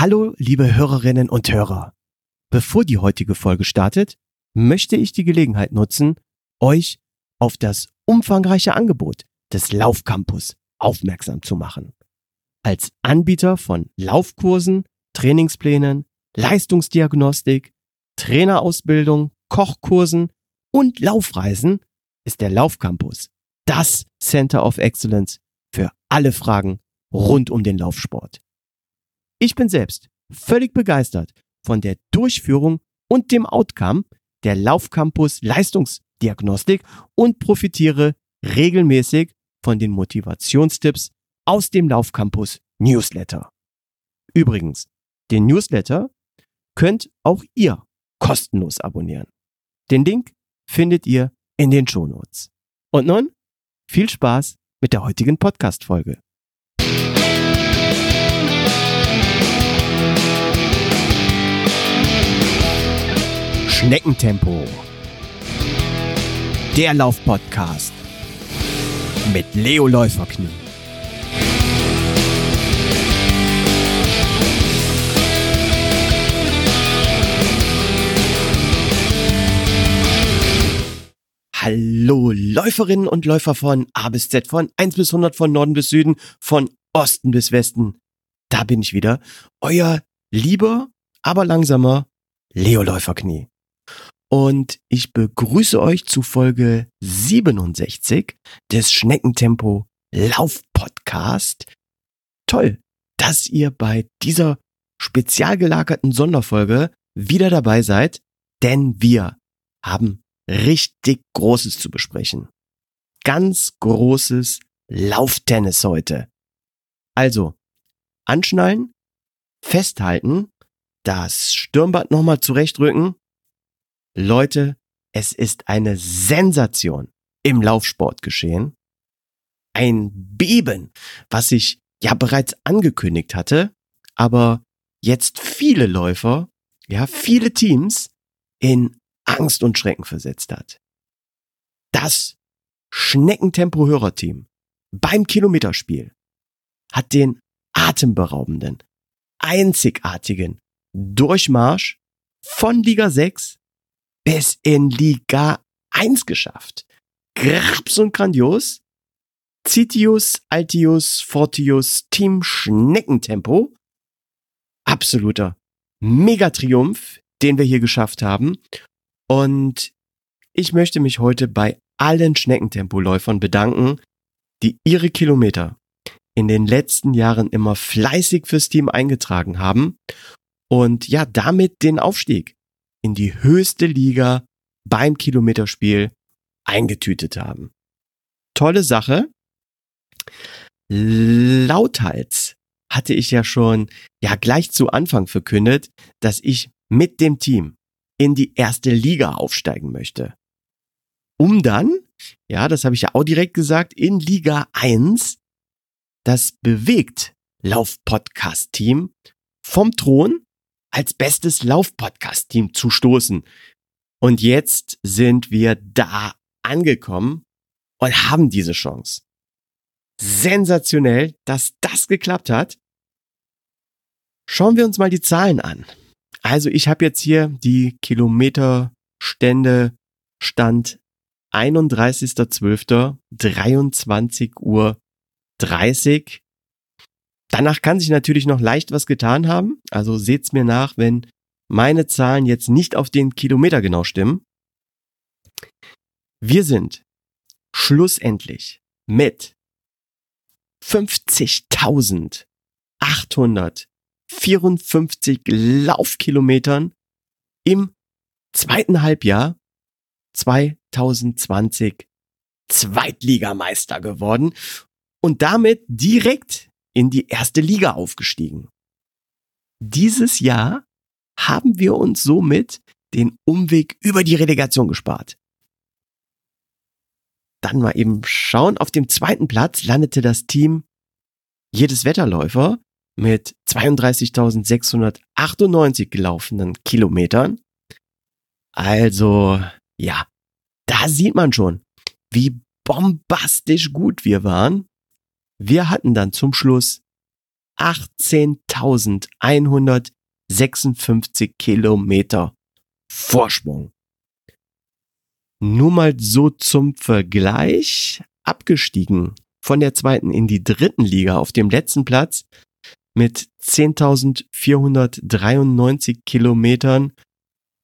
Hallo, liebe Hörerinnen und Hörer. Bevor die heutige Folge startet, möchte ich die Gelegenheit nutzen, euch auf das umfangreiche Angebot des Laufcampus aufmerksam zu machen. Als Anbieter von Laufkursen, Trainingsplänen, Leistungsdiagnostik, Trainerausbildung, Kochkursen und Laufreisen ist der Laufcampus das Center of Excellence für alle Fragen rund um den Laufsport. Ich bin selbst völlig begeistert von der Durchführung und dem Outcome der Laufcampus Leistungsdiagnostik und profitiere regelmäßig von den Motivationstipps aus dem Laufcampus Newsletter. Übrigens, den Newsletter könnt auch ihr kostenlos abonnieren. Den Link findet ihr in den Shownotes. Und nun viel Spaß mit der heutigen Podcast-Folge. Schneckentempo. Der Laufpodcast mit Leo Läuferknie. Hallo Läuferinnen und Läufer von A bis Z, von 1 bis 100, von Norden bis Süden, von Osten bis Westen. Da bin ich wieder. Euer lieber, aber langsamer Leo Läuferknie. Und ich begrüße euch zu Folge 67 des Schneckentempo Lauf Podcast. Toll, dass ihr bei dieser spezial gelagerten Sonderfolge wieder dabei seid, denn wir haben richtig Großes zu besprechen. Ganz großes Lauftennis heute. Also, anschnallen, festhalten, das Stirnband nochmal zurechtrücken. Leute, es ist eine Sensation im Laufsport geschehen. Ein Beben, was ich ja bereits angekündigt hatte, aber jetzt viele Läufer, ja, viele Teams in Angst und Schrecken versetzt hat. Das Schneckentempo-Hörerteam beim Kilometerspiel hat den atemberaubenden, einzigartigen Durchmarsch von Liga 6 bis in Liga 1 geschafft. Graps und grandios. Citius, Altius, Fortius, Team Schneckentempo. Absoluter Megatriumph, den wir hier geschafft haben. Und ich möchte mich heute bei allen Schneckentempoläufern bedanken, die ihre Kilometer in den letzten Jahren immer fleißig fürs Team eingetragen haben und ja, damit den Aufstieg in die höchste Liga beim Kilometerspiel eingetütet haben. Tolle Sache. Lauthals hatte ich ja schon ja gleich zu Anfang verkündet, dass ich mit dem Team in die erste Liga aufsteigen möchte. Um dann, ja, das habe ich ja auch direkt gesagt, in Liga 1 das bewegt Lauf-Podcast-Team vom Thron als bestes Lauf-Podcast-Team zu stoßen. Und jetzt sind wir da angekommen und haben diese Chance. Sensationell, dass das geklappt hat. Schauen wir uns mal die Zahlen an. Also ich habe jetzt hier die Kilometerstände Stand 31.12. 23 Uhr 30. Danach kann sich natürlich noch leicht was getan haben. Also seht's mir nach, wenn meine Zahlen jetzt nicht auf den Kilometer genau stimmen. Wir sind schlussendlich mit 50.800 54 Laufkilometern im zweiten Halbjahr 2020 Zweitligameister geworden und damit direkt in die erste Liga aufgestiegen. Dieses Jahr haben wir uns somit den Umweg über die Relegation gespart. Dann mal eben schauen. Auf dem zweiten Platz landete das Team jedes Wetterläufer mit 32.698 gelaufenen Kilometern. Also, ja, da sieht man schon, wie bombastisch gut wir waren. Wir hatten dann zum Schluss 18.156 Kilometer Vorsprung. Nur mal so zum Vergleich abgestiegen von der zweiten in die dritten Liga auf dem letzten Platz mit 10.493 Kilometern.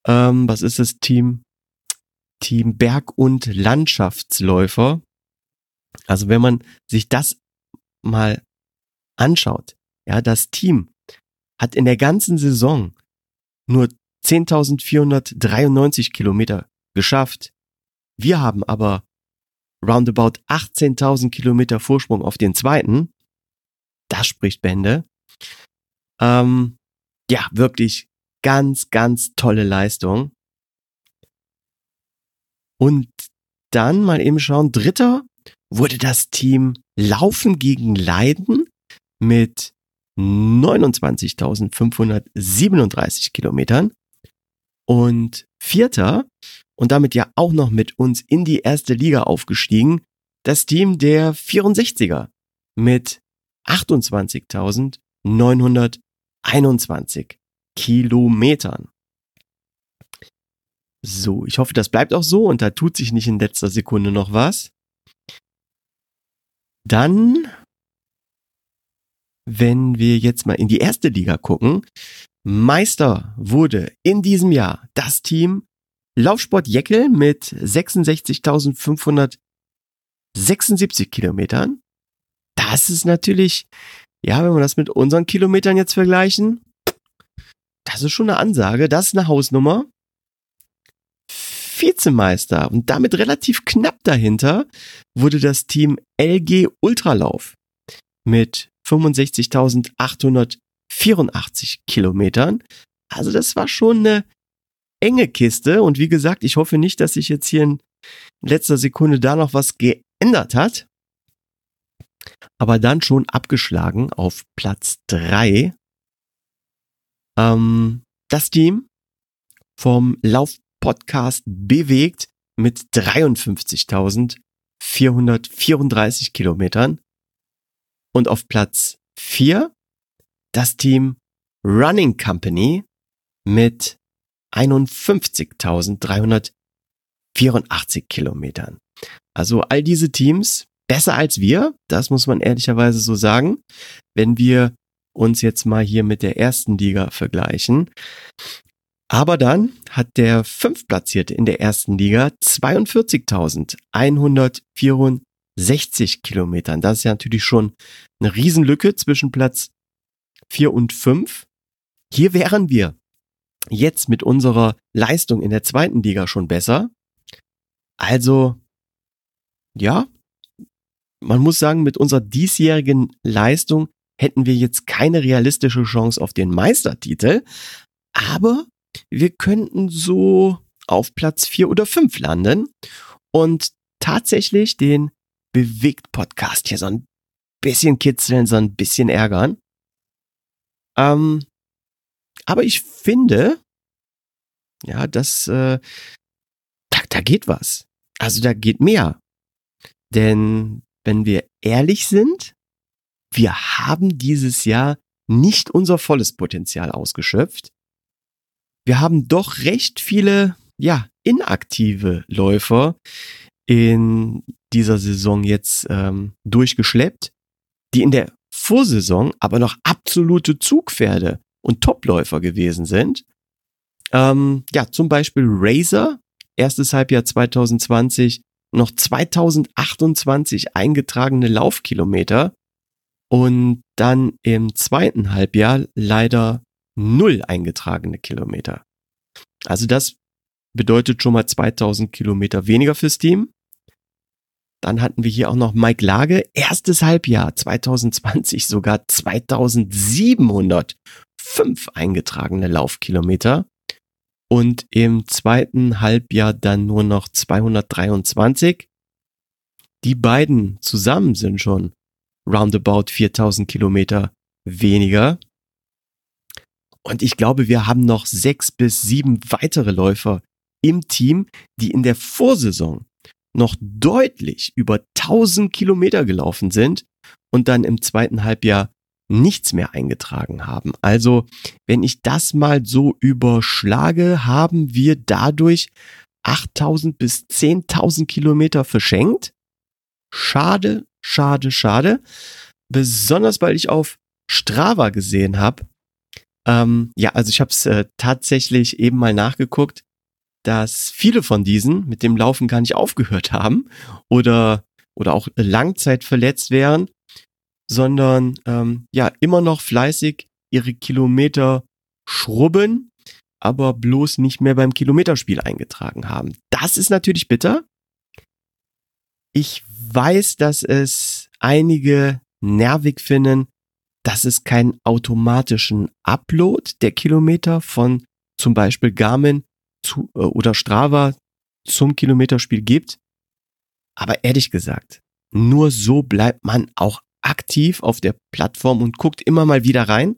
Ähm, was ist das Team? Team Berg- und Landschaftsläufer. Also wenn man sich das mal anschaut, ja, das Team hat in der ganzen Saison nur 10.493 Kilometer geschafft. Wir haben aber roundabout 18.000 Kilometer Vorsprung auf den zweiten. Das spricht Bände. Ähm, ja, wirklich ganz, ganz tolle Leistung. Und dann mal eben schauen, dritter wurde das Team Laufen gegen Leiden mit 29.537 Kilometern. Und vierter und damit ja auch noch mit uns in die erste Liga aufgestiegen, das Team der 64er mit 28.921 Kilometern. So, ich hoffe, das bleibt auch so und da tut sich nicht in letzter Sekunde noch was. Dann, wenn wir jetzt mal in die erste Liga gucken, Meister wurde in diesem Jahr das Team Laufsport Jeckel mit 66.576 Kilometern. Das ist natürlich, ja, wenn wir das mit unseren Kilometern jetzt vergleichen, das ist schon eine Ansage, das ist eine Hausnummer. Vizemeister und damit relativ knapp dahinter wurde das Team LG Ultralauf mit 65.884 Kilometern. Also das war schon eine enge Kiste und wie gesagt, ich hoffe nicht, dass sich jetzt hier in letzter Sekunde da noch was geändert hat. Aber dann schon abgeschlagen auf Platz drei Ähm, das Team vom Lauf Podcast bewegt mit 53.434 Kilometern. Und auf Platz 4 das Team Running Company mit 51.384 Kilometern. Also all diese Teams besser als wir, das muss man ehrlicherweise so sagen. Wenn wir uns jetzt mal hier mit der ersten Liga vergleichen, aber dann hat der Fünftplatzierte in der ersten Liga 42.164 Kilometern. Das ist ja natürlich schon eine Riesenlücke zwischen Platz 4 und 5. Hier wären wir jetzt mit unserer Leistung in der zweiten Liga schon besser. Also, ja, man muss sagen, mit unserer diesjährigen Leistung hätten wir jetzt keine realistische Chance auf den Meistertitel. Aber wir könnten so auf Platz vier oder fünf landen und tatsächlich den Bewegt-Podcast hier so ein bisschen kitzeln, so ein bisschen ärgern. Ähm, aber ich finde, ja, das, äh, da, da geht was. Also da geht mehr. Denn wenn wir ehrlich sind, wir haben dieses Jahr nicht unser volles Potenzial ausgeschöpft wir haben doch recht viele, ja, inaktive Läufer in dieser Saison jetzt ähm, durchgeschleppt, die in der Vorsaison aber noch absolute Zugpferde und Topläufer gewesen sind. Ähm, ja, zum Beispiel Razer, erstes Halbjahr 2020, noch 2028 eingetragene Laufkilometer und dann im zweiten Halbjahr leider null eingetragene Kilometer. Also das bedeutet schon mal 2000 Kilometer weniger fürs Team. Dann hatten wir hier auch noch Mike Lage, erstes Halbjahr 2020 sogar 2705 eingetragene Laufkilometer und im zweiten Halbjahr dann nur noch 223. Die beiden zusammen sind schon roundabout 4000 Kilometer weniger. Und ich glaube, wir haben noch sechs bis sieben weitere Läufer im Team, die in der Vorsaison noch deutlich über 1000 Kilometer gelaufen sind und dann im zweiten Halbjahr nichts mehr eingetragen haben. Also, wenn ich das mal so überschlage, haben wir dadurch 8000 bis 10.000 Kilometer verschenkt. Schade, schade, schade. Besonders weil ich auf Strava gesehen habe. Ähm, ja, also ich habe es äh, tatsächlich eben mal nachgeguckt, dass viele von diesen mit dem Laufen gar nicht aufgehört haben oder oder auch Langzeit verletzt wären, sondern ähm, ja immer noch fleißig ihre Kilometer schrubben, aber bloß nicht mehr beim Kilometerspiel eingetragen haben. Das ist natürlich bitter. Ich weiß, dass es einige nervig finden, dass es keinen automatischen Upload der Kilometer von zum Beispiel Garmin zu, äh, oder Strava zum Kilometerspiel gibt. Aber ehrlich gesagt, nur so bleibt man auch aktiv auf der Plattform und guckt immer mal wieder rein.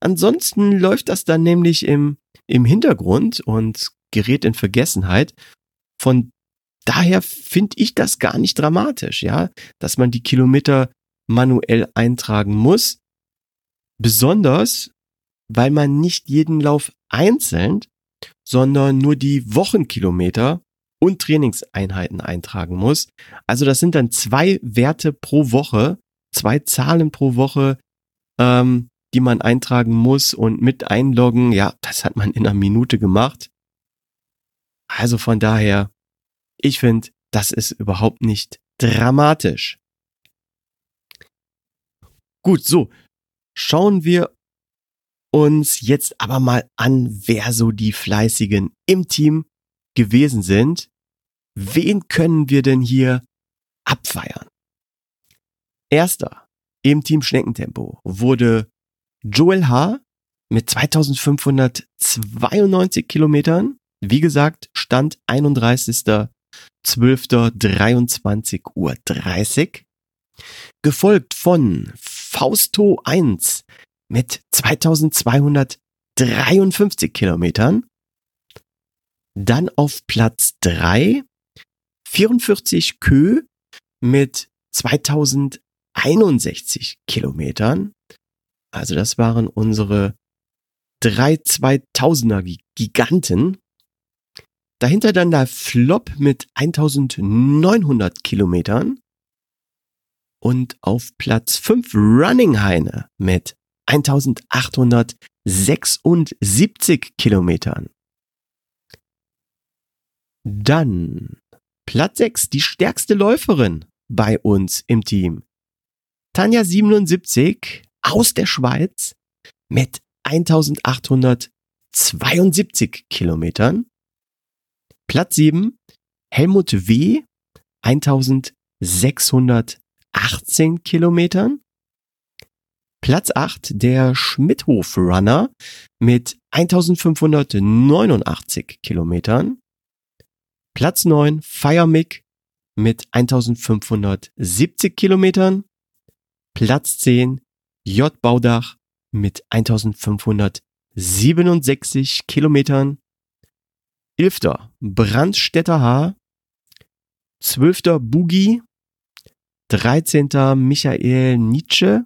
Ansonsten läuft das dann nämlich im, im Hintergrund und gerät in Vergessenheit. Von daher finde ich das gar nicht dramatisch, ja, dass man die Kilometer manuell eintragen muss. Besonders, weil man nicht jeden Lauf einzeln, sondern nur die Wochenkilometer und Trainingseinheiten eintragen muss. Also das sind dann zwei Werte pro Woche, zwei Zahlen pro Woche, ähm, die man eintragen muss und mit einloggen. Ja, das hat man in einer Minute gemacht. Also von daher, ich finde, das ist überhaupt nicht dramatisch. Gut, so. Schauen wir uns jetzt aber mal an, wer so die Fleißigen im Team gewesen sind. Wen können wir denn hier abfeiern? Erster im Team Schneckentempo wurde Joel H. mit 2592 Kilometern. Wie gesagt, Stand 31.12.23 Uhr 30. Gefolgt von Fausto 1 mit 2253 Kilometern. Dann auf Platz 3 44 Kö mit 2061 Kilometern. Also das waren unsere drei 2000er Giganten. Dahinter dann der Flop mit 1900 Kilometern. Und auf Platz 5 Running Heine mit 1876 Kilometern. Dann Platz 6, die stärkste Läuferin bei uns im Team. Tanja 77 aus der Schweiz mit 1872 Kilometern. Platz 7, Helmut W. 1618 Kilometern. Platz 8, der Schmidhof Runner mit 1589 Kilometern. Platz 9, Firemic mit 1570 Kilometern. Platz 10, J. Baudach mit 1567 Kilometern. 11. Brandstätter H. 12. Boogie. 13. Michael Nietzsche.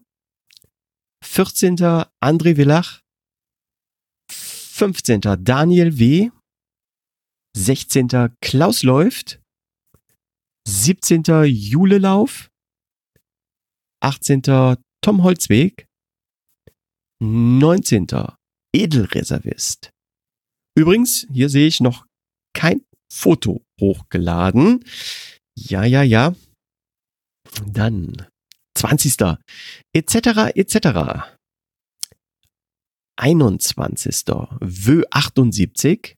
14. André Villach. 15. Daniel W. 16. Klaus läuft. 17. Jule Lauf. 18. Tom Holzweg. 19. Edelreservist. Übrigens, hier sehe ich noch kein Foto hochgeladen. Ja, ja, ja. Dann 20. etc. etc. 21. Wö 78.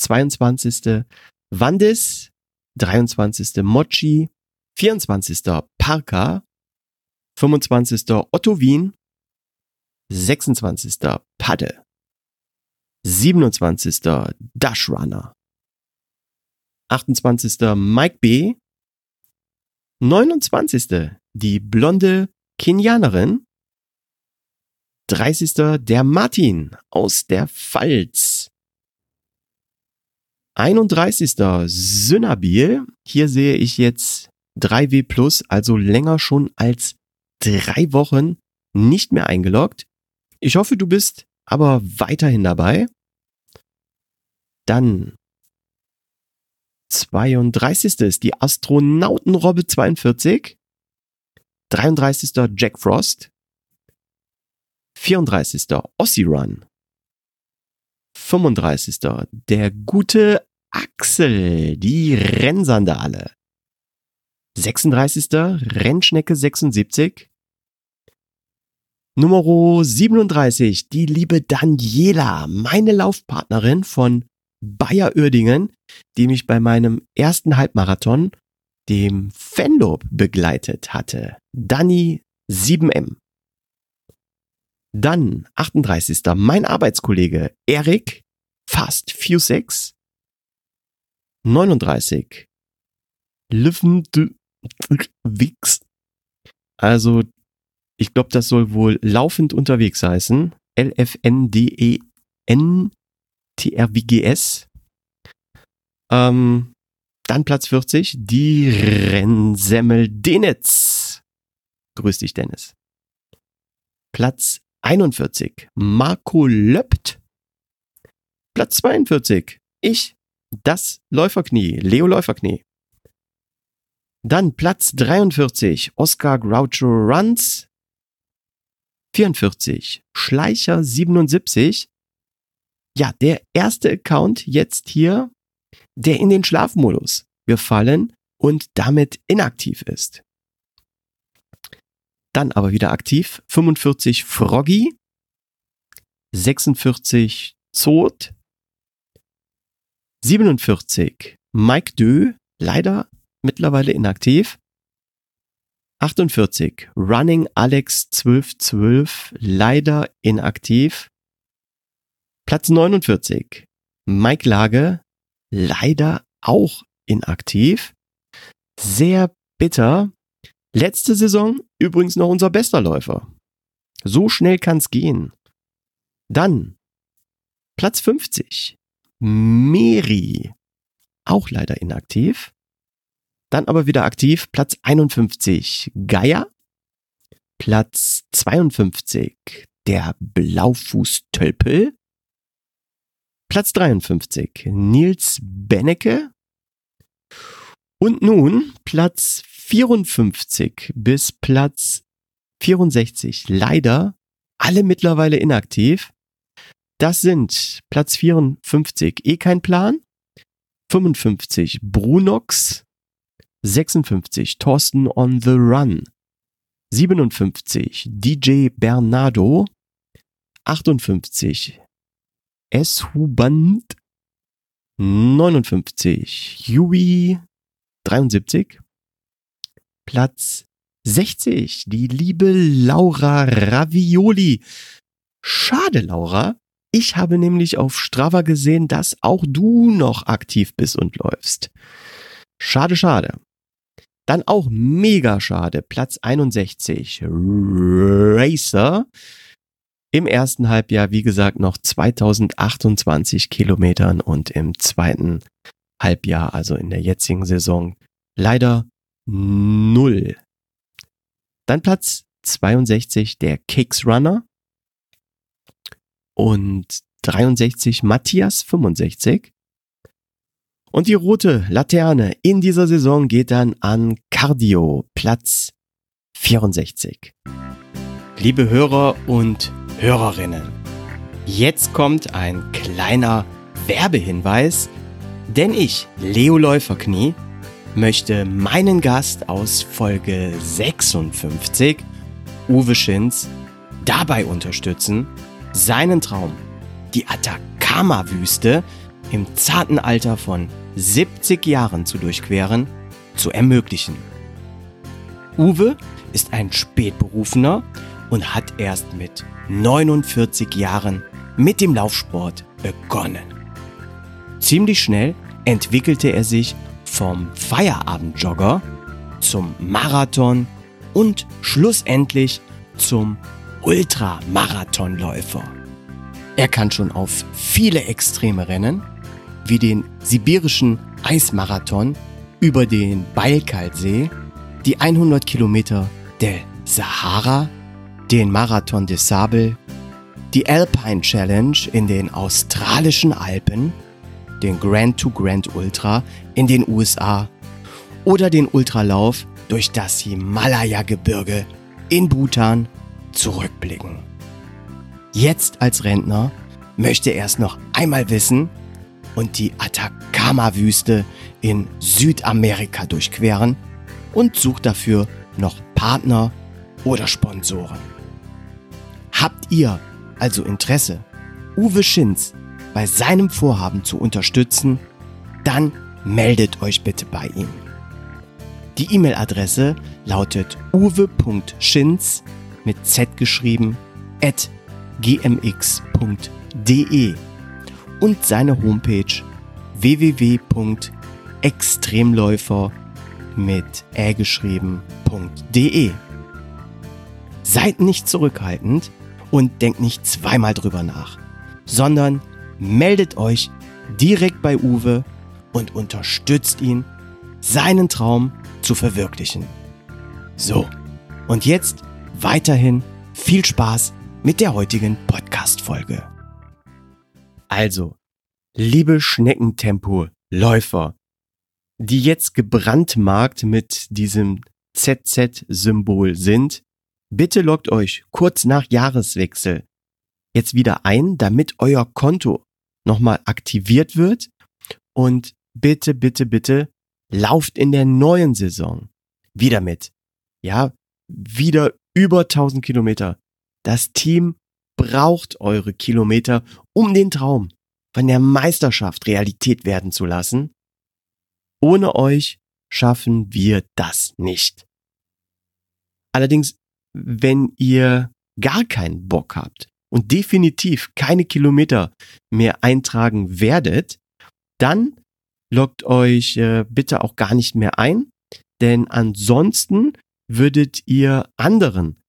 22. Wandis. 23. Mochi. 24. Parka. 25. Otto Wien. 26. Padde. 27. Dashrunner. 28. Mike B. 29. Die blonde Kenianerin. 30. Der Martin aus der Pfalz. 31. Synabil. Hier sehe ich jetzt 3W plus, also länger schon als drei Wochen nicht mehr eingeloggt. Ich hoffe, du bist aber weiterhin dabei. Dann 32. ist die Astronautenrobbe 42. 33. Jack Frost. 34. Ossi Run. 35. Der gute Axel, die Rennsandale. 36. Rennschnecke 76. Nummer 37, die liebe Daniela, meine Laufpartnerin von Bayer Uerdingen, die mich bei meinem ersten Halbmarathon, dem Fenlob, begleitet hatte. Dani 7M. Dann 38. Mein Arbeitskollege Erik, fast 6. 39. Liven Wix. Also, ich glaube, das soll wohl laufend unterwegs heißen. L-F-N-D-E-N-T-R-W-G-S. Ähm, dann Platz 40, die Rennsemmel Denitz. Grüß dich, Dennis. Platz 41, Marco Löpt. Platz 42, ich, das Läuferknie, Leo Läuferknie. Dann Platz 43, Oscar Groucho Runs. 44, Schleicher 77. Ja, der erste Account jetzt hier, der in den Schlafmodus gefallen und damit inaktiv ist. Dann aber wieder aktiv, 45 Froggy, 46 Zot, 47 Mike Dö, leider mittlerweile inaktiv. 48 Running Alex 1212, leider inaktiv. Platz 49 Mike Lage, leider auch inaktiv. Sehr bitter. Letzte Saison übrigens noch unser bester Läufer. So schnell kann's gehen. Dann Platz 50. Meri. Auch leider inaktiv. Dann aber wieder aktiv. Platz 51. Geier. Platz 52. Der Blaufußtölpel. Platz 53. Nils Bennecke. Und nun Platz 54 bis Platz 64. Leider alle mittlerweile inaktiv. Das sind Platz 54 eh kein Plan. 55 Brunox. 56 Thorsten on the Run, 57 DJ Bernardo, 58 S. Huband, 59 Yui, 73 Platz 60 die liebe Laura Ravioli. Schade, Laura. Ich habe nämlich auf Strava gesehen, dass auch du noch aktiv bist und läufst. Schade, schade. Dann auch mega schade, Platz 61, Racer. Im ersten Halbjahr, wie gesagt, noch 2028 Kilometern und im zweiten Halbjahr, also in der jetzigen Saison, leider null. Dann Platz 62, der Kicks Runner. Und 63, Matthias 65. Und die rote Laterne in dieser Saison geht dann an Cardio, Platz 64. Liebe Hörer und Hörerinnen, jetzt kommt ein kleiner Werbehinweis, denn ich, Leo Läuferknie, möchte meinen Gast aus Folge 56, Uwe Schinz, dabei unterstützen, seinen Traum, die Atacama-Wüste im zarten Alter von 70 Jahren zu durchqueren, zu ermöglichen. Uwe ist ein Spätberufener und hat erst mit 49 Jahren mit dem Laufsport begonnen. Ziemlich schnell entwickelte er sich vom Feierabendjogger zum Marathon und schlussendlich zum Ultramarathonläufer. Er kann schon auf viele extreme Rennen wie den sibirischen Eismarathon über den Baikal-See, die 100 Kilometer der Sahara, den Marathon des Sable, die Alpine Challenge in den australischen Alpen, den Grand to Grand Ultra in den USA oder den Ultralauf durch das Himalaya-Gebirge in Bhutan zurückblicken. Jetzt als Rentner möchte er es noch einmal wissen und die Atacama-Wüste in Südamerika durchqueren und sucht dafür noch Partner oder Sponsoren. Habt ihr also Interesse, Uwe Schinz bei seinem Vorhaben zu unterstützen, dann meldet euch bitte bei ihm. Die E-Mail-Adresse lautet uwe.schinz mit z geschrieben at gmx.de und seine Homepage www.extremläufer mit ä geschrieben.de. Seid nicht zurückhaltend und denkt nicht zweimal drüber nach, sondern meldet euch direkt bei Uwe und unterstützt ihn, seinen Traum zu verwirklichen. So, und jetzt weiterhin viel Spaß mit der heutigen Podcast-Folge. Also, liebe Schneckentempo-Läufer, die jetzt gebrandmarkt mit diesem ZZ-Symbol sind, bitte loggt euch kurz nach Jahreswechsel jetzt wieder ein, damit euer Konto nochmal aktiviert wird und bitte, bitte, bitte lauft in der neuen Saison wieder mit. Ja, wieder über 1000 Kilometer. Das Team braucht eure Kilometer, um den Traum von der Meisterschaft Realität werden zu lassen. Ohne euch schaffen wir das nicht. Allerdings, wenn ihr gar keinen Bock habt und definitiv keine Kilometer mehr eintragen werdet, dann loggt euch äh, bitte auch gar nicht mehr ein, denn ansonsten würdet ihr anderen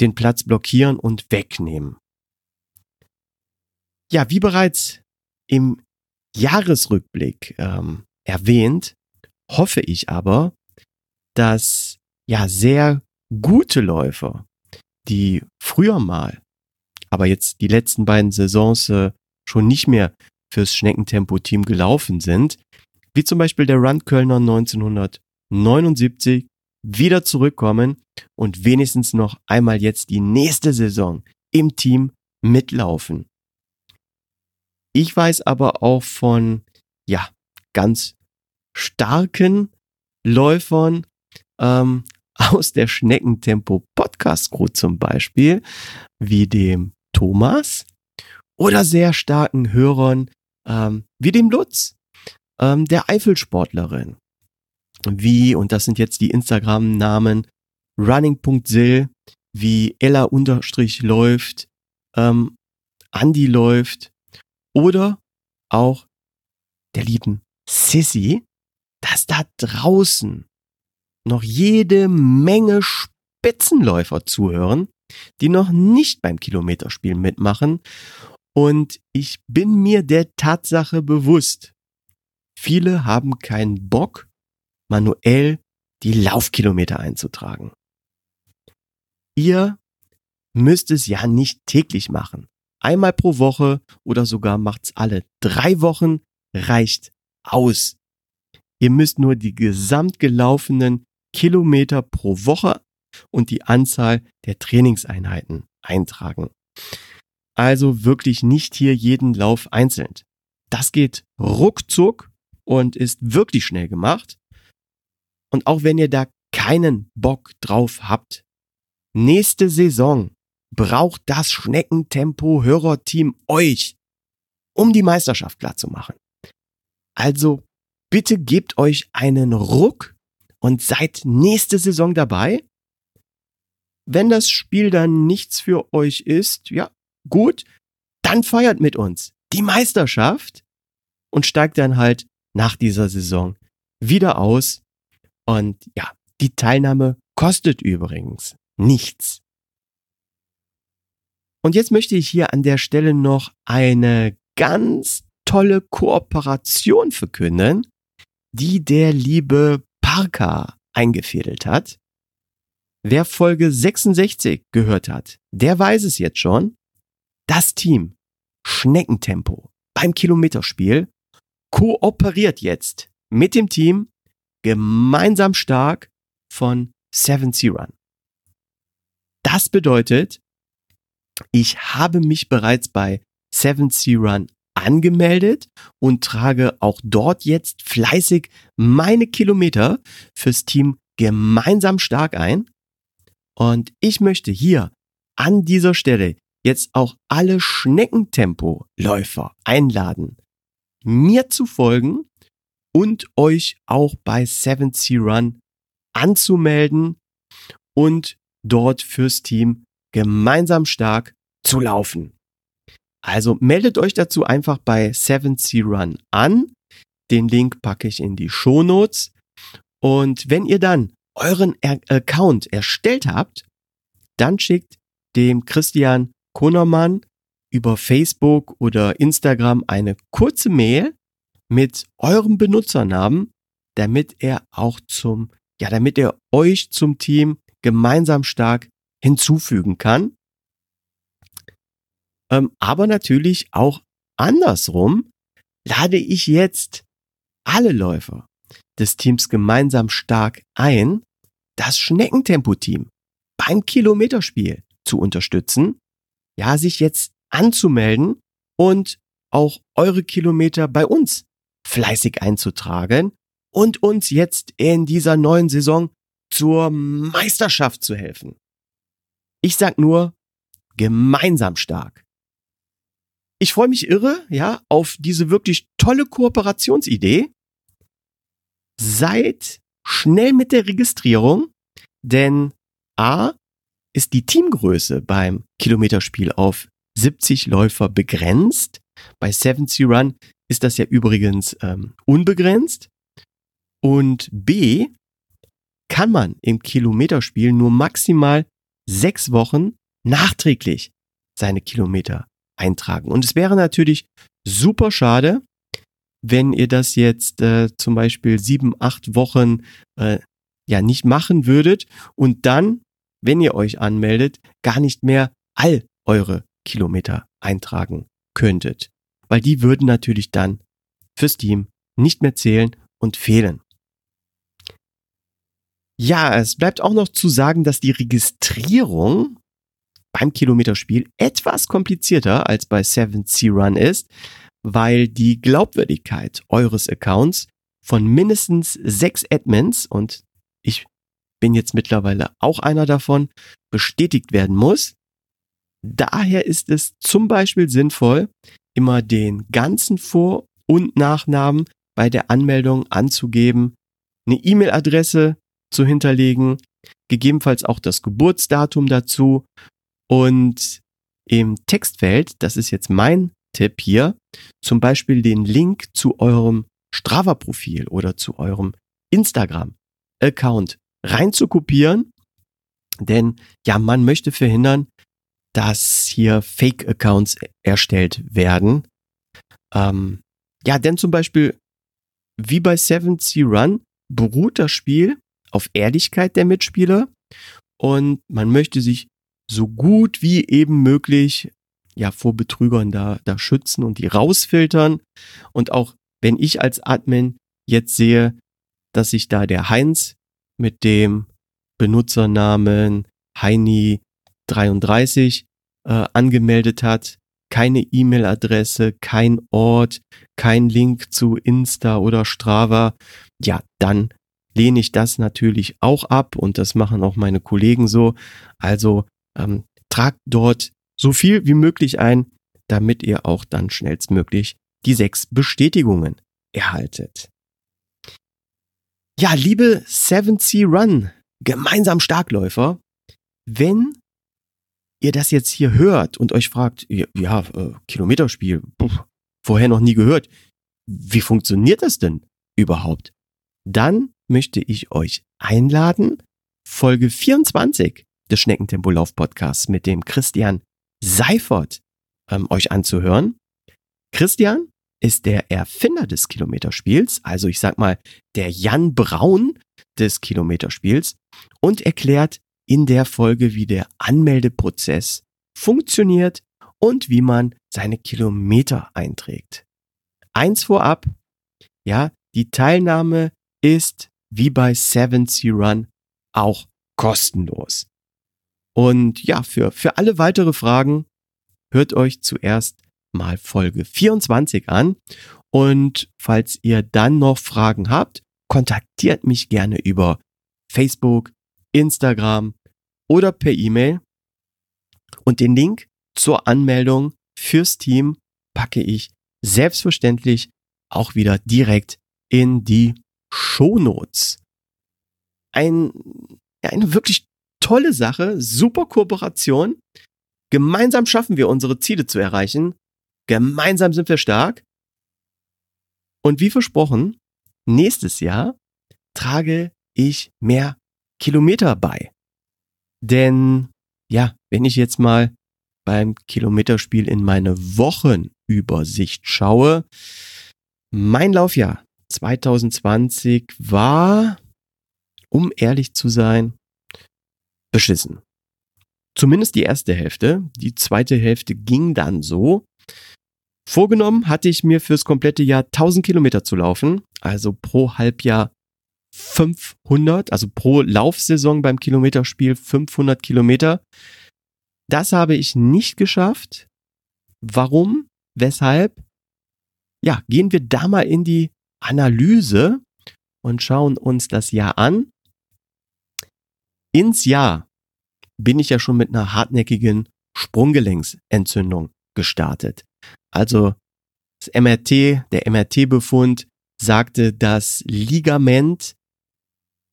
den Platz blockieren und wegnehmen. Ja, wie bereits im Jahresrückblick ähm, erwähnt, hoffe ich aber, dass ja sehr gute Läufer, die früher mal, aber jetzt die letzten beiden Saisons äh, schon nicht mehr fürs Schneckentempo-Team gelaufen sind, wie zum Beispiel der Run Kölner 1979, wieder zurückkommen und wenigstens noch einmal jetzt die nächste Saison im Team mitlaufen. Ich weiß aber auch von, ja, ganz starken Läufern ähm, aus der Schneckentempo Podcast Crew zum Beispiel, wie dem Thomas oder sehr starken Hörern ähm, wie dem Lutz, ähm, der Eifelsportlerin. Wie, und das sind jetzt die Instagram-Namen, running.sil, wie Ella unterstrich läuft, ähm, Andy läuft oder auch der lieben Sissy, dass da draußen noch jede Menge Spitzenläufer zuhören, die noch nicht beim Kilometerspiel mitmachen. Und ich bin mir der Tatsache bewusst, Viele haben keinen Bock, manuell die Laufkilometer einzutragen. Ihr müsst es ja nicht täglich machen. Einmal pro Woche oder sogar macht's alle drei Wochen reicht aus. Ihr müsst nur die gesamt gelaufenen Kilometer pro Woche und die Anzahl der Trainingseinheiten eintragen. Also wirklich nicht hier jeden Lauf einzeln. Das geht ruckzuck und ist wirklich schnell gemacht. Und auch wenn ihr da keinen Bock drauf habt, nächste Saison braucht das Schneckentempo Hörerteam euch, um die Meisterschaft klar zu machen. Also bitte gebt euch einen Ruck und seid nächste Saison dabei. Wenn das Spiel dann nichts für euch ist, ja, gut, dann feiert mit uns die Meisterschaft und steigt dann halt nach dieser Saison wieder aus. Und ja, die Teilnahme kostet übrigens nichts. Und jetzt möchte ich hier an der Stelle noch eine ganz tolle Kooperation verkünden, die der liebe Parker eingefädelt hat. wer Folge 66 gehört hat, der weiß es jetzt schon. Das Team Schneckentempo beim Kilometerspiel kooperiert jetzt mit dem Team gemeinsam stark von 7C Run. Das bedeutet, ich habe mich bereits bei 7C Run angemeldet und trage auch dort jetzt fleißig meine Kilometer fürs Team gemeinsam stark ein. Und ich möchte hier an dieser Stelle jetzt auch alle Schneckentempo-Läufer einladen, mir zu folgen und euch auch bei 7C Run anzumelden und dort fürs Team gemeinsam stark zu laufen. Also meldet euch dazu einfach bei 7C Run an. Den Link packe ich in die Show Notes. Und wenn ihr dann euren Account erstellt habt, dann schickt dem Christian Kunermann über Facebook oder Instagram eine kurze Mail mit eurem Benutzernamen, damit er auch zum, ja, damit er euch zum Team gemeinsam stark hinzufügen kann. Ähm, aber natürlich auch andersrum lade ich jetzt alle Läufer des Teams gemeinsam stark ein, das Schneckentempo-Team beim Kilometerspiel zu unterstützen, ja, sich jetzt anzumelden und auch eure Kilometer bei uns fleißig einzutragen und uns jetzt in dieser neuen Saison zur Meisterschaft zu helfen. Ich sag nur, gemeinsam stark. Ich freue mich irre, ja, auf diese wirklich tolle Kooperationsidee. Seid schnell mit der Registrierung, denn A ist die Teamgröße beim Kilometerspiel auf 70 Läufer begrenzt. Bei 7C Run ist das ja übrigens ähm, unbegrenzt. Und B kann man im Kilometerspiel nur maximal sechs Wochen nachträglich seine Kilometer eintragen. Und es wäre natürlich super schade, wenn ihr das jetzt äh, zum Beispiel sieben, acht Wochen äh, ja nicht machen würdet und dann, wenn ihr euch anmeldet, gar nicht mehr all eure Kilometer eintragen könntet. Weil die würden natürlich dann fürs Team nicht mehr zählen und fehlen. Ja, es bleibt auch noch zu sagen, dass die Registrierung beim Kilometerspiel etwas komplizierter als bei 7C Run ist, weil die Glaubwürdigkeit eures Accounts von mindestens sechs Admins und ich bin jetzt mittlerweile auch einer davon, bestätigt werden muss. Daher ist es zum Beispiel sinnvoll, immer den ganzen Vor- und Nachnamen bei der Anmeldung anzugeben, eine E-Mail-Adresse zu hinterlegen, gegebenenfalls auch das Geburtsdatum dazu und im Textfeld, das ist jetzt mein Tipp hier, zum Beispiel den Link zu eurem Strava-Profil oder zu eurem Instagram-Account reinzukopieren. Denn ja, man möchte verhindern, dass hier Fake-Accounts erstellt werden. Ähm, ja, denn zum Beispiel wie bei 7C Run beruht das Spiel auf Ehrlichkeit der Mitspieler und man möchte sich so gut wie eben möglich ja vor Betrügern da, da schützen und die rausfiltern. Und auch wenn ich als Admin jetzt sehe, dass sich da der Heinz mit dem Benutzernamen Heini33 äh, angemeldet hat, keine E-Mail-Adresse, kein Ort, kein Link zu Insta oder Strava, ja, dann lehne ich das natürlich auch ab und das machen auch meine Kollegen so. Also ähm, tragt dort so viel wie möglich ein, damit ihr auch dann schnellstmöglich die sechs Bestätigungen erhaltet. Ja, liebe 7C Run, gemeinsam Starkläufer, wenn ihr das jetzt hier hört und euch fragt, ja, äh, Kilometerspiel, puh, vorher noch nie gehört, wie funktioniert das denn überhaupt? Dann möchte ich euch einladen, Folge 24 des Schneckentempo-Lauf-Podcasts mit dem Christian Seifert ähm, euch anzuhören. Christian ist der Erfinder des Kilometerspiels, also ich sag mal der Jan Braun des Kilometerspiels und erklärt in der Folge, wie der Anmeldeprozess funktioniert und wie man seine Kilometer einträgt. Eins vorab, ja, die Teilnahme ist wie bei Seven Sea Run auch kostenlos. Und ja, für, für alle weitere Fragen hört euch zuerst mal Folge 24 an. Und falls ihr dann noch Fragen habt, kontaktiert mich gerne über Facebook, Instagram oder per E-Mail. Und den Link zur Anmeldung fürs Team packe ich selbstverständlich auch wieder direkt in die Shownotes. Ein, eine wirklich tolle Sache, super Kooperation. Gemeinsam schaffen wir unsere Ziele zu erreichen. Gemeinsam sind wir stark. Und wie versprochen, nächstes Jahr trage ich mehr Kilometer bei. Denn ja, wenn ich jetzt mal beim Kilometerspiel in meine Wochenübersicht schaue, mein Laufjahr 2020 war, um ehrlich zu sein, beschissen. Zumindest die erste Hälfte. Die zweite Hälfte ging dann so. Vorgenommen hatte ich mir fürs komplette Jahr 1000 Kilometer zu laufen, also pro Halbjahr 500, also pro Laufsaison beim Kilometerspiel 500 Kilometer. Das habe ich nicht geschafft. Warum? Weshalb? Ja, gehen wir da mal in die Analyse und schauen uns das Jahr an. Ins Jahr bin ich ja schon mit einer hartnäckigen Sprunggelenksentzündung gestartet. Also das MRT, der MRT-Befund sagte, das Ligament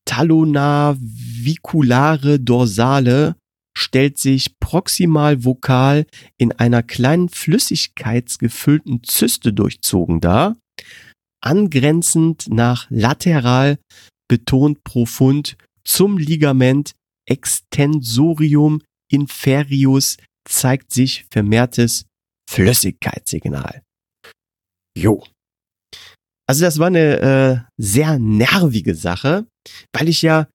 talonaviculare dorsale stellt sich proximal vokal in einer kleinen flüssigkeitsgefüllten Zyste durchzogen dar, angrenzend nach lateral betont profund zum Ligament extensorium inferius zeigt sich vermehrtes Flüssigkeitssignal. Jo. Also das war eine äh, sehr nervige Sache, weil ich ja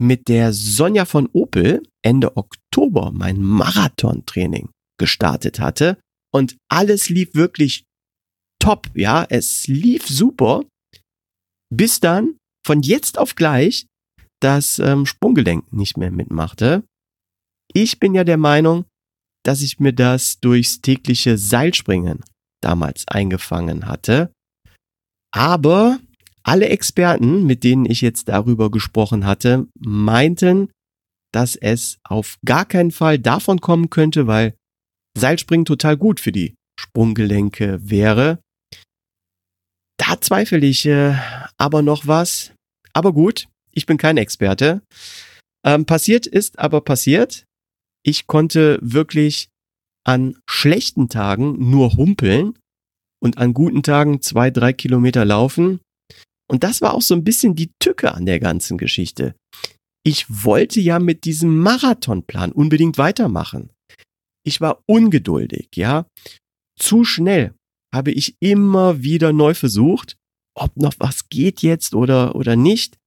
mit der Sonja von Opel Ende Oktober mein Marathontraining gestartet hatte und alles lief wirklich top, ja, es lief super, bis dann von jetzt auf gleich das ähm, Sprunggelenk nicht mehr mitmachte. Ich bin ja der Meinung, dass ich mir das durchs tägliche Seilspringen damals eingefangen hatte. Aber alle Experten, mit denen ich jetzt darüber gesprochen hatte, meinten, dass es auf gar keinen Fall davon kommen könnte, weil Seilspringen total gut für die Sprunggelenke wäre. Da zweifle ich äh, aber noch was. Aber gut, ich bin kein Experte. Ähm, passiert ist aber passiert. Ich konnte wirklich an schlechten Tagen nur humpeln und an guten Tagen zwei, drei Kilometer laufen. Und das war auch so ein bisschen die Tücke an der ganzen Geschichte. Ich wollte ja mit diesem Marathonplan unbedingt weitermachen. Ich war ungeduldig, ja. Zu schnell habe ich immer wieder neu versucht, ob noch was geht jetzt oder, oder nicht.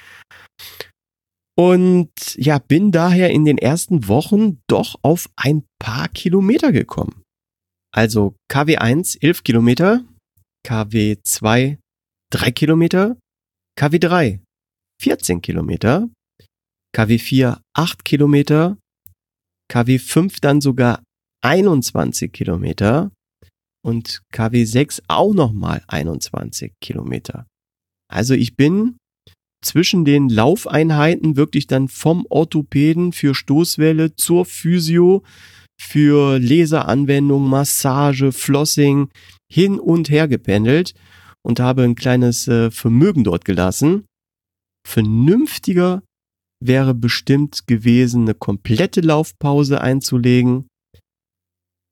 Und ja, bin daher in den ersten Wochen doch auf ein paar Kilometer gekommen. Also KW1 11 Kilometer, KW2 3 Kilometer, KW3 14 Kilometer, KW4 8 Kilometer, KW5 dann sogar 21 Kilometer und KW6 auch nochmal 21 Kilometer. Also ich bin zwischen den Laufeinheiten wirklich dann vom Orthopäden für Stoßwelle zur Physio, für Laseranwendung, Massage, Flossing hin und her gependelt und habe ein kleines äh, Vermögen dort gelassen. Vernünftiger wäre bestimmt gewesen, eine komplette Laufpause einzulegen.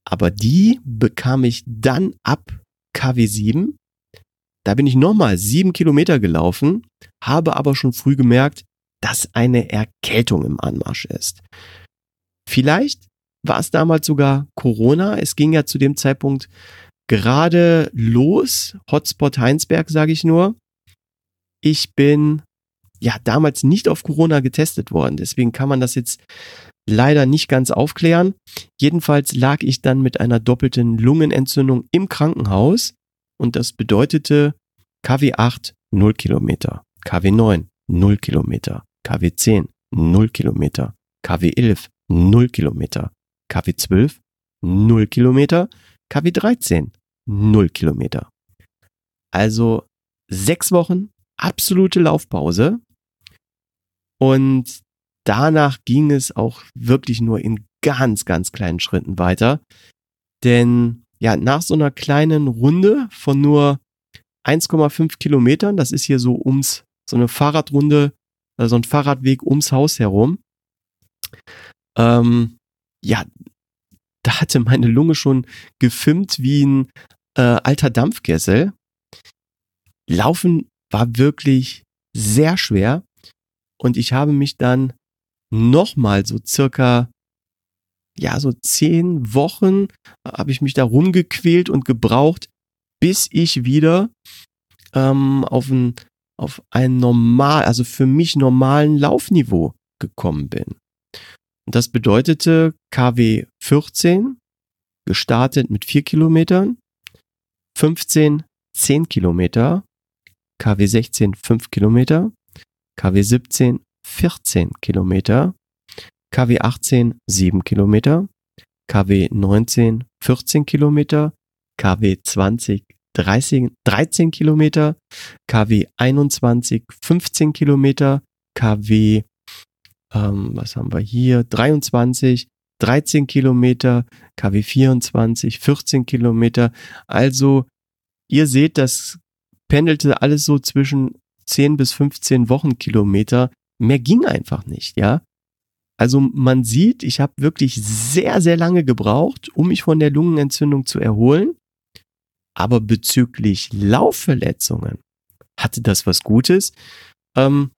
Aber die bekam ich dann ab KW7 da bin ich nochmal sieben Kilometer gelaufen, habe aber schon früh gemerkt, dass eine Erkältung im Anmarsch ist. Vielleicht war es damals sogar Corona. Es ging ja zu dem Zeitpunkt gerade los. Hotspot Heinsberg, sage ich nur. Ich bin ja damals nicht auf Corona getestet worden. Deswegen kann man das jetzt leider nicht ganz aufklären. Jedenfalls lag ich dann mit einer doppelten Lungenentzündung im Krankenhaus und das bedeutete KW8 0 Kilometer, KW9 0 Kilometer, KW10 0 Kilometer, KW11 0 Kilometer, KW12 0 Kilometer, KW13 0 Kilometer. Also sechs Wochen absolute Laufpause und danach ging es auch wirklich nur in ganz, ganz kleinen Schritten weiter. Denn ja, nach so einer kleinen Runde von nur 1,5 Kilometern, das ist hier so ums, so eine Fahrradrunde, also ein Fahrradweg ums Haus herum. Ähm, ja, da hatte meine Lunge schon gefimmt wie ein äh, alter Dampfkessel. Laufen war wirklich sehr schwer und ich habe mich dann nochmal so circa, ja, so zehn Wochen habe ich mich da rumgequält und gebraucht, bis ich wieder ähm, auf ein, auf ein normal, also für mich normalen Laufniveau gekommen bin. Und das bedeutete KW 14, gestartet mit vier Kilometern, 15 10 Kilometer, KW 16 5 Kilometer, KW 17 14 Kilometer, KW 18 7 Kilometer, KW 19 14 Kilometer, KW 20 30, 13 Kilometer, KW 21 15 Kilometer, KW, ähm, was haben wir hier, 23 13 Kilometer, KW 24 14 Kilometer. Also ihr seht, das pendelte alles so zwischen 10 bis 15 Wochenkilometer. Mehr ging einfach nicht, ja. Also man sieht, ich habe wirklich sehr, sehr lange gebraucht, um mich von der Lungenentzündung zu erholen. Aber bezüglich Laufverletzungen hatte das was Gutes. Ähm,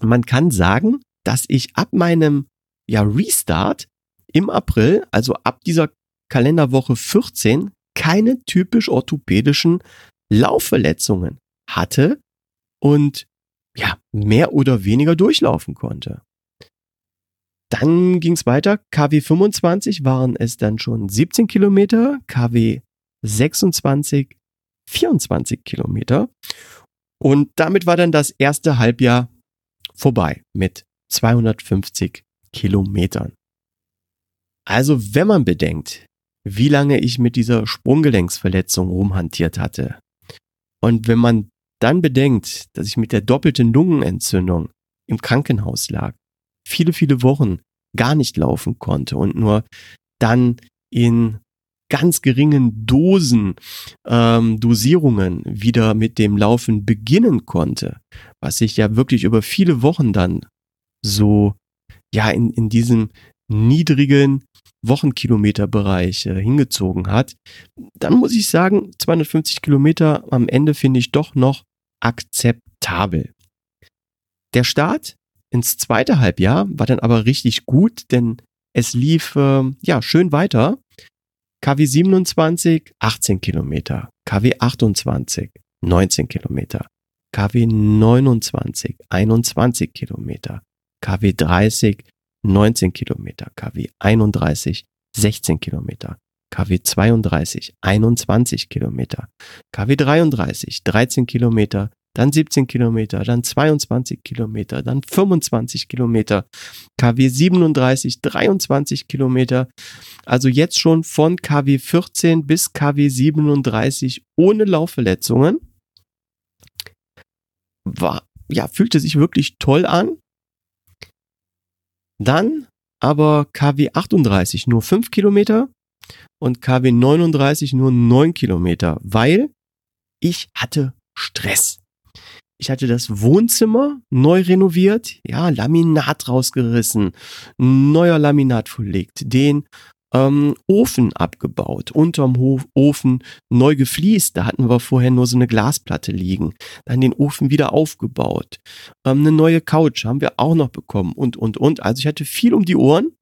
man kann sagen, dass ich ab meinem ja, Restart im April, also ab dieser Kalenderwoche 14, keine typisch orthopädischen Laufverletzungen hatte und ja, mehr oder weniger durchlaufen konnte. Dann ging es weiter. KW 25 waren es dann schon 17 Kilometer, KW 26, 24 Kilometer. Und damit war dann das erste Halbjahr vorbei mit 250 Kilometern. Also wenn man bedenkt, wie lange ich mit dieser Sprunggelenksverletzung rumhantiert hatte und wenn man dann bedenkt, dass ich mit der doppelten Lungenentzündung im Krankenhaus lag, viele, viele Wochen gar nicht laufen konnte und nur dann in ganz geringen Dosen, ähm, Dosierungen wieder mit dem Laufen beginnen konnte, was sich ja wirklich über viele Wochen dann so ja in, in diesem niedrigen Wochenkilometerbereich äh, hingezogen hat, dann muss ich sagen, 250 Kilometer am Ende finde ich doch noch akzeptabel. Der Start ins zweite Halbjahr war dann aber richtig gut, denn es lief äh, ja schön weiter. KW 27 18 Kilometer, KW 28 19 Kilometer, KW 29 21 Kilometer, KW 30 19 Kilometer, KW 31 16 Kilometer, KW 32 21 Kilometer, KW 33 13 Kilometer, dann 17 Kilometer, dann 22 Kilometer, dann 25 Kilometer, KW 37 23 Kilometer. Also jetzt schon von KW 14 bis KW 37 ohne Laufverletzungen. War, ja, fühlte sich wirklich toll an. Dann aber KW 38 nur 5 Kilometer und KW 39 nur 9 Kilometer, weil ich hatte Stress. Ich hatte das Wohnzimmer neu renoviert, ja, Laminat rausgerissen, neuer Laminat verlegt, den ähm, Ofen abgebaut, unterm Hof, Ofen neu gefliest, da hatten wir vorher nur so eine Glasplatte liegen, dann den Ofen wieder aufgebaut, ähm, eine neue Couch haben wir auch noch bekommen und, und, und. Also ich hatte viel um die Ohren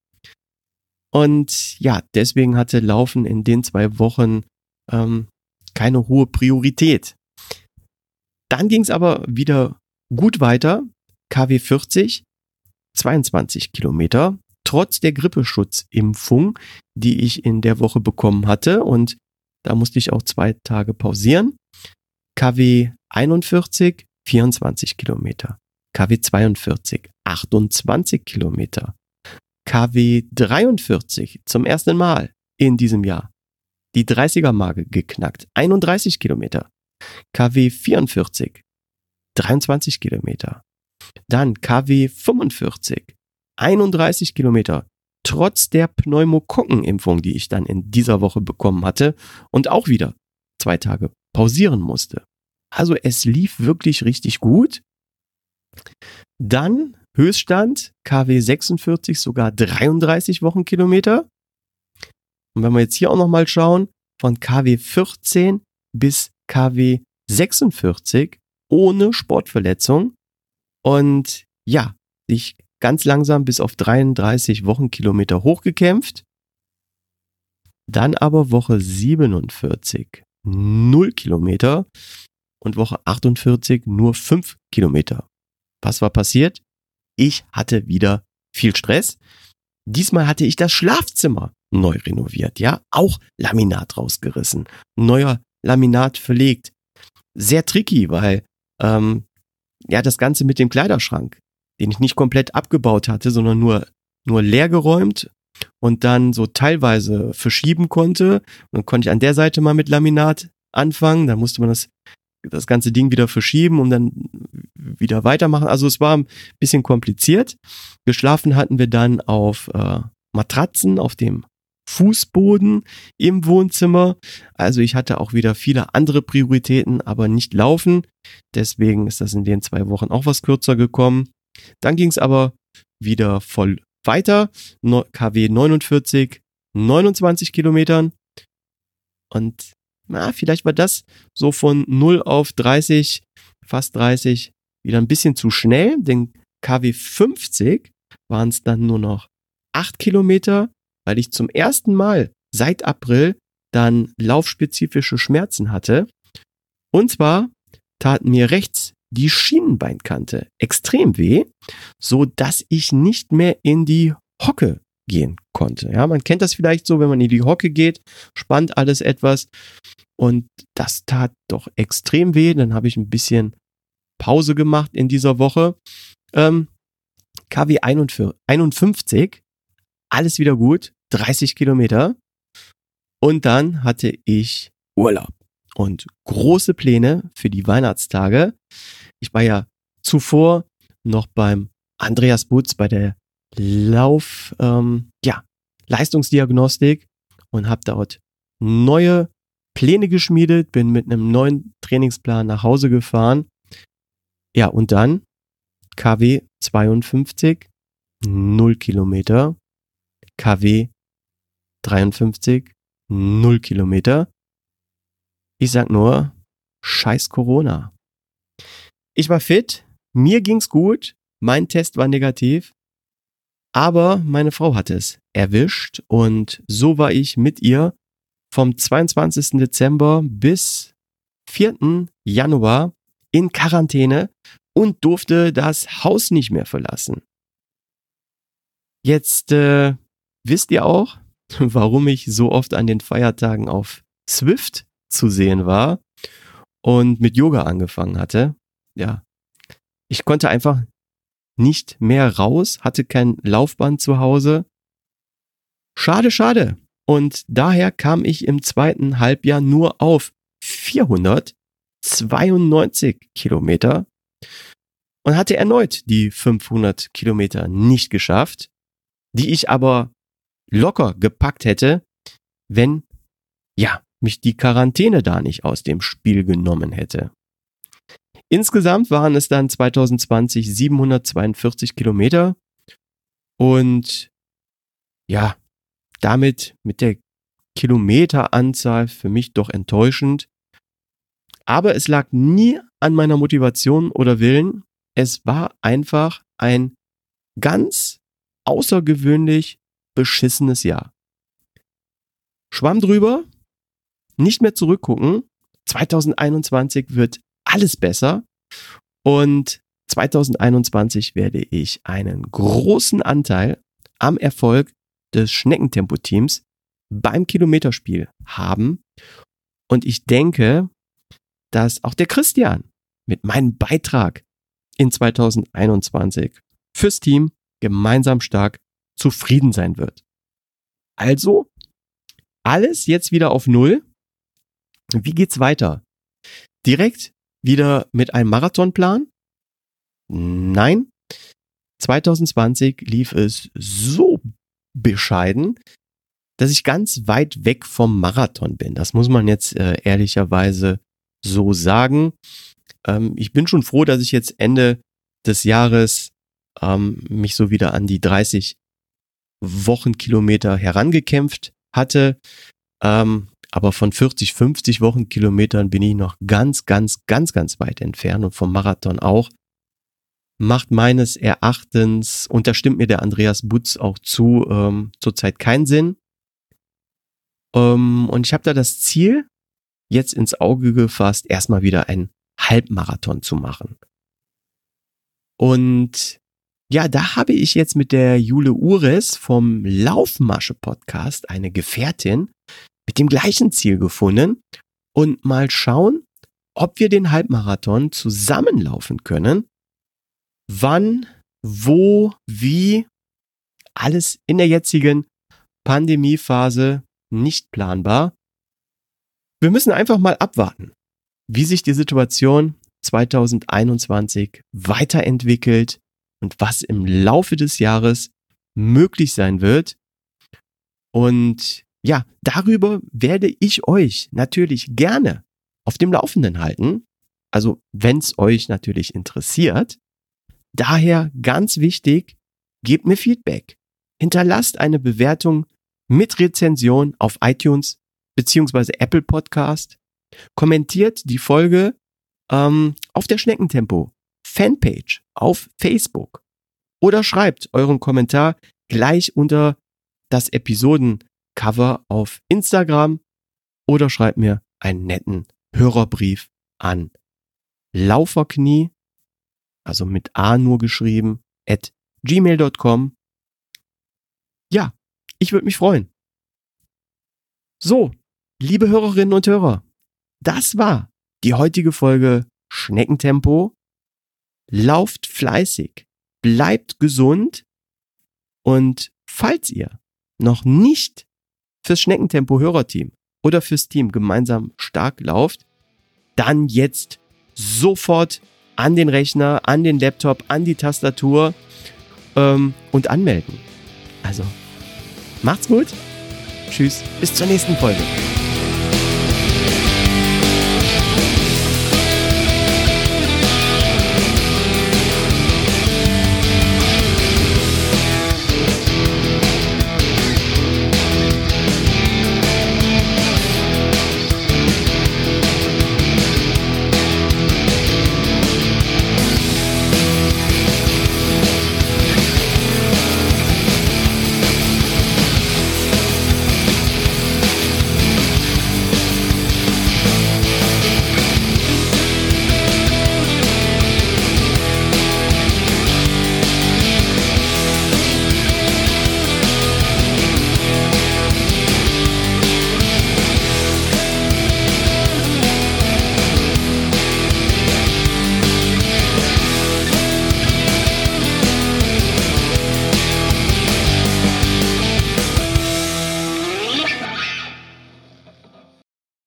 und ja, deswegen hatte Laufen in den zwei Wochen ähm, keine hohe Priorität. Dann ging es aber wieder gut weiter. KW 40, 22 Kilometer, trotz der Grippeschutzimpfung, die ich in der Woche bekommen hatte. Und da musste ich auch zwei Tage pausieren. KW 41, 24 Kilometer. KW 42, 28 Kilometer. KW 43 zum ersten Mal in diesem Jahr. Die 30er-Marke geknackt. 31 Kilometer. KW 44, 23 Kilometer. Dann KW 45, 31 Kilometer. Trotz der Pneumokokkenimpfung, die ich dann in dieser Woche bekommen hatte und auch wieder zwei Tage pausieren musste. Also es lief wirklich richtig gut. Dann Höchststand KW 46, sogar 33 Wochenkilometer. Und wenn wir jetzt hier auch nochmal schauen, von KW 14 bis KW 46 ohne Sportverletzung und ja, sich ganz langsam bis auf 33 Wochenkilometer hochgekämpft. Dann aber Woche 47 0 Kilometer und Woche 48 nur 5 Kilometer. Was war passiert? Ich hatte wieder viel Stress. Diesmal hatte ich das Schlafzimmer neu renoviert, ja, auch Laminat rausgerissen, neuer Laminat verlegt. Sehr tricky, weil ähm, ja das Ganze mit dem Kleiderschrank, den ich nicht komplett abgebaut hatte, sondern nur nur leer geräumt und dann so teilweise verschieben konnte. Und dann konnte ich an der Seite mal mit Laminat anfangen, dann musste man das das ganze Ding wieder verschieben und dann wieder weitermachen. Also es war ein bisschen kompliziert. Geschlafen hatten wir dann auf äh, Matratzen, auf dem Fußboden im Wohnzimmer. Also ich hatte auch wieder viele andere Prioritäten, aber nicht laufen. Deswegen ist das in den zwei Wochen auch was kürzer gekommen. Dann ging es aber wieder voll weiter. KW 49, 29 Kilometern. Und na, vielleicht war das so von 0 auf 30, fast 30, wieder ein bisschen zu schnell, denn KW 50 waren es dann nur noch 8 Kilometer, weil ich zum ersten Mal seit April dann laufspezifische Schmerzen hatte. Und zwar taten mir rechts die Schienenbeinkante extrem weh, so dass ich nicht mehr in die Hocke gehen konnte. Ja, man kennt das vielleicht so, wenn man in die Hocke geht, spannt alles etwas und das tat doch extrem weh. Dann habe ich ein bisschen Pause gemacht in dieser Woche. Ähm, KW 51, alles wieder gut, 30 Kilometer. Und dann hatte ich Urlaub und große Pläne für die Weihnachtstage. Ich war ja zuvor noch beim Andreas Butz bei der Lauf, ähm, ja, Leistungsdiagnostik und habe dort neue Pläne geschmiedet, bin mit einem neuen Trainingsplan nach Hause gefahren. Ja, und dann KW 52, 0 Kilometer, KW 53, 0 Kilometer. Ich sag nur, scheiß Corona. Ich war fit, mir ging's gut, mein Test war negativ, aber meine Frau hat es erwischt und so war ich mit ihr vom 22. Dezember bis 4. Januar in Quarantäne und durfte das Haus nicht mehr verlassen. Jetzt äh, wisst ihr auch, warum ich so oft an den Feiertagen auf Swift zu sehen war und mit Yoga angefangen hatte. Ja, ich konnte einfach nicht mehr raus, hatte kein Laufband zu Hause. Schade, schade. Und daher kam ich im zweiten Halbjahr nur auf 492 Kilometer und hatte erneut die 500 Kilometer nicht geschafft, die ich aber locker gepackt hätte, wenn, ja, mich die Quarantäne da nicht aus dem Spiel genommen hätte. Insgesamt waren es dann 2020 742 Kilometer und ja, damit mit der Kilometeranzahl für mich doch enttäuschend. Aber es lag nie an meiner Motivation oder Willen. Es war einfach ein ganz außergewöhnlich beschissenes Jahr. Schwamm drüber, nicht mehr zurückgucken. 2021 wird alles besser. Und 2021 werde ich einen großen Anteil am Erfolg des Schneckentempo-Teams beim Kilometerspiel haben. Und ich denke, dass auch der Christian mit meinem Beitrag in 2021 fürs Team gemeinsam stark zufrieden sein wird. Also, alles jetzt wieder auf Null. Wie geht's weiter? Direkt wieder mit einem Marathonplan? Nein. 2020 lief es so bescheiden, dass ich ganz weit weg vom Marathon bin. Das muss man jetzt äh, ehrlicherweise so sagen. Ähm, ich bin schon froh, dass ich jetzt Ende des Jahres ähm, mich so wieder an die 30 Wochenkilometer herangekämpft hatte. Ähm, aber von 40, 50 Wochenkilometern bin ich noch ganz, ganz, ganz, ganz weit entfernt und vom Marathon auch. Macht meines Erachtens, und da stimmt mir der Andreas Butz auch zu, ähm, zurzeit keinen Sinn. Ähm, und ich habe da das Ziel jetzt ins Auge gefasst, erstmal wieder einen Halbmarathon zu machen. Und ja, da habe ich jetzt mit der Jule Ures vom Laufmasche Podcast eine Gefährtin mit dem gleichen Ziel gefunden und mal schauen, ob wir den Halbmarathon zusammenlaufen können. Wann, wo, wie, alles in der jetzigen Pandemiephase nicht planbar. Wir müssen einfach mal abwarten, wie sich die Situation 2021 weiterentwickelt und was im Laufe des Jahres möglich sein wird. Und ja, darüber werde ich euch natürlich gerne auf dem Laufenden halten. Also wenn es euch natürlich interessiert. Daher ganz wichtig, gebt mir Feedback. Hinterlasst eine Bewertung mit Rezension auf iTunes beziehungsweise Apple Podcast. Kommentiert die Folge ähm, auf der Schneckentempo Fanpage auf Facebook oder schreibt euren Kommentar gleich unter das Episodencover auf Instagram oder schreibt mir einen netten Hörerbrief an Lauferknie, also mit A nur geschrieben, at gmail.com. Ja, ich würde mich freuen. So, liebe Hörerinnen und Hörer, das war die heutige Folge Schneckentempo. Lauft fleißig, bleibt gesund und falls ihr noch nicht fürs Schneckentempo Hörerteam oder fürs Team gemeinsam stark lauft, dann jetzt sofort an den Rechner, an den Laptop, an die Tastatur ähm, und anmelden. Also, macht's gut. Tschüss, bis zur nächsten Folge.